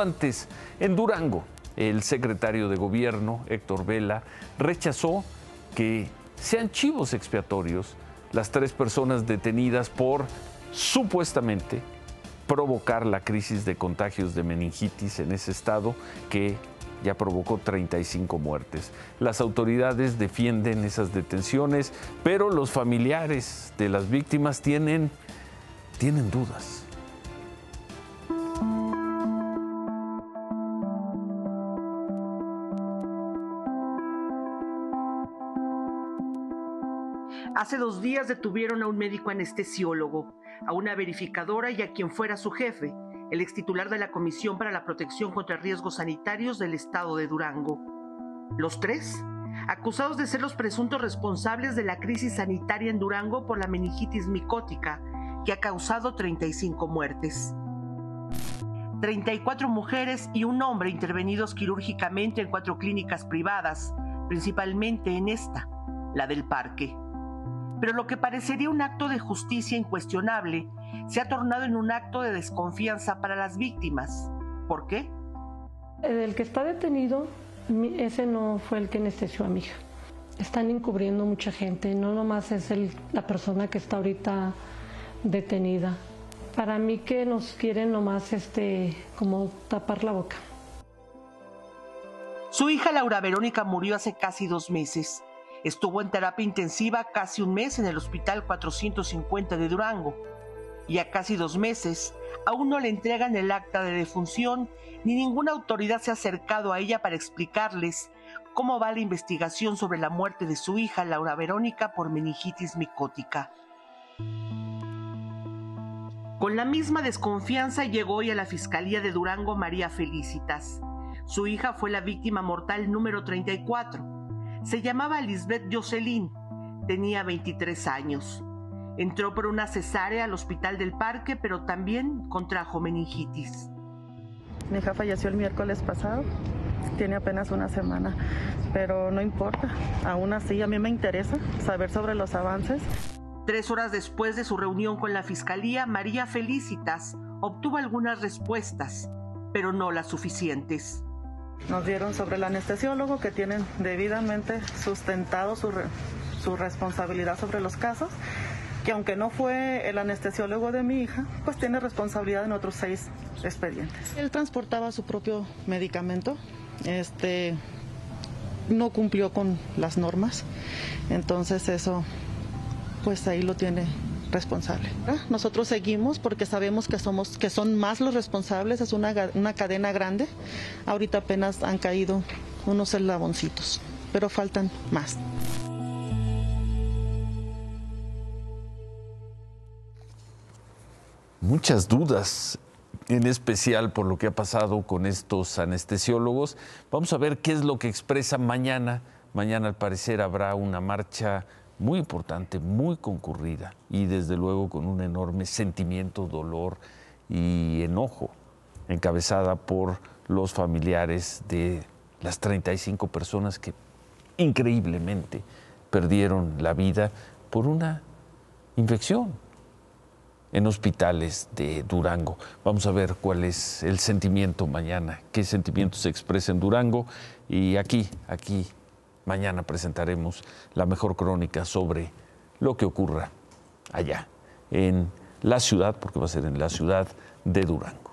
Antes, en Durango, el secretario de gobierno, Héctor Vela, rechazó que sean chivos expiatorios las tres personas detenidas por supuestamente provocar la crisis de contagios de meningitis en ese estado que ya provocó 35 muertes. Las autoridades defienden esas detenciones, pero los familiares de las víctimas tienen, tienen dudas. Hace dos días detuvieron a un médico anestesiólogo, a una verificadora y a quien fuera su jefe, el ex titular de la Comisión para la Protección contra Riesgos Sanitarios del Estado de Durango. Los tres, acusados de ser los presuntos responsables de la crisis sanitaria en Durango por la meningitis micótica, que ha causado 35 muertes. 34 mujeres y un hombre intervenidos quirúrgicamente en cuatro clínicas privadas, principalmente en esta, la del parque. Pero lo que parecería un acto de justicia incuestionable se ha tornado en un acto de desconfianza para las víctimas. ¿Por qué? El que está detenido, ese no fue el que anestesió a mi hija. Están encubriendo mucha gente, no nomás es la persona que está ahorita detenida. Para mí que nos quieren nomás este, como tapar la boca. Su hija Laura Verónica murió hace casi dos meses. Estuvo en terapia intensiva casi un mes en el Hospital 450 de Durango y a casi dos meses aún no le entregan el acta de defunción ni ninguna autoridad se ha acercado a ella para explicarles cómo va la investigación sobre la muerte de su hija Laura Verónica por meningitis micótica. Con la misma desconfianza llegó hoy a la Fiscalía de Durango María Felicitas. Su hija fue la víctima mortal número 34 se llamaba Lisbeth Jocelyn, tenía 23 años. Entró por una cesárea al hospital del parque, pero también contrajo meningitis. Mi hija falleció el miércoles pasado, tiene apenas una semana, pero no importa. Aún así, a mí me interesa saber sobre los avances. Tres horas después de su reunión con la fiscalía, María Felicitas obtuvo algunas respuestas, pero no las suficientes. Nos dieron sobre el anestesiólogo que tienen debidamente sustentado su, su responsabilidad sobre los casos que aunque no fue el anestesiólogo de mi hija, pues tiene responsabilidad en otros seis expedientes. Él transportaba su propio medicamento, este no cumplió con las normas, entonces eso pues ahí lo tiene responsable. Nosotros seguimos porque sabemos que somos que son más los responsables, es una, una cadena grande. Ahorita apenas han caído unos eslaboncitos, pero faltan más. Muchas dudas, en especial por lo que ha pasado con estos anestesiólogos. Vamos a ver qué es lo que expresa mañana. Mañana al parecer habrá una marcha muy importante, muy concurrida y desde luego con un enorme sentimiento, dolor y enojo, encabezada por los familiares de las 35 personas que increíblemente perdieron la vida por una infección en hospitales de Durango. Vamos a ver cuál es el sentimiento mañana, qué sentimiento se expresa en Durango y aquí, aquí Mañana presentaremos la mejor crónica sobre lo que ocurra allá, en la ciudad, porque va a ser en la ciudad de Durán.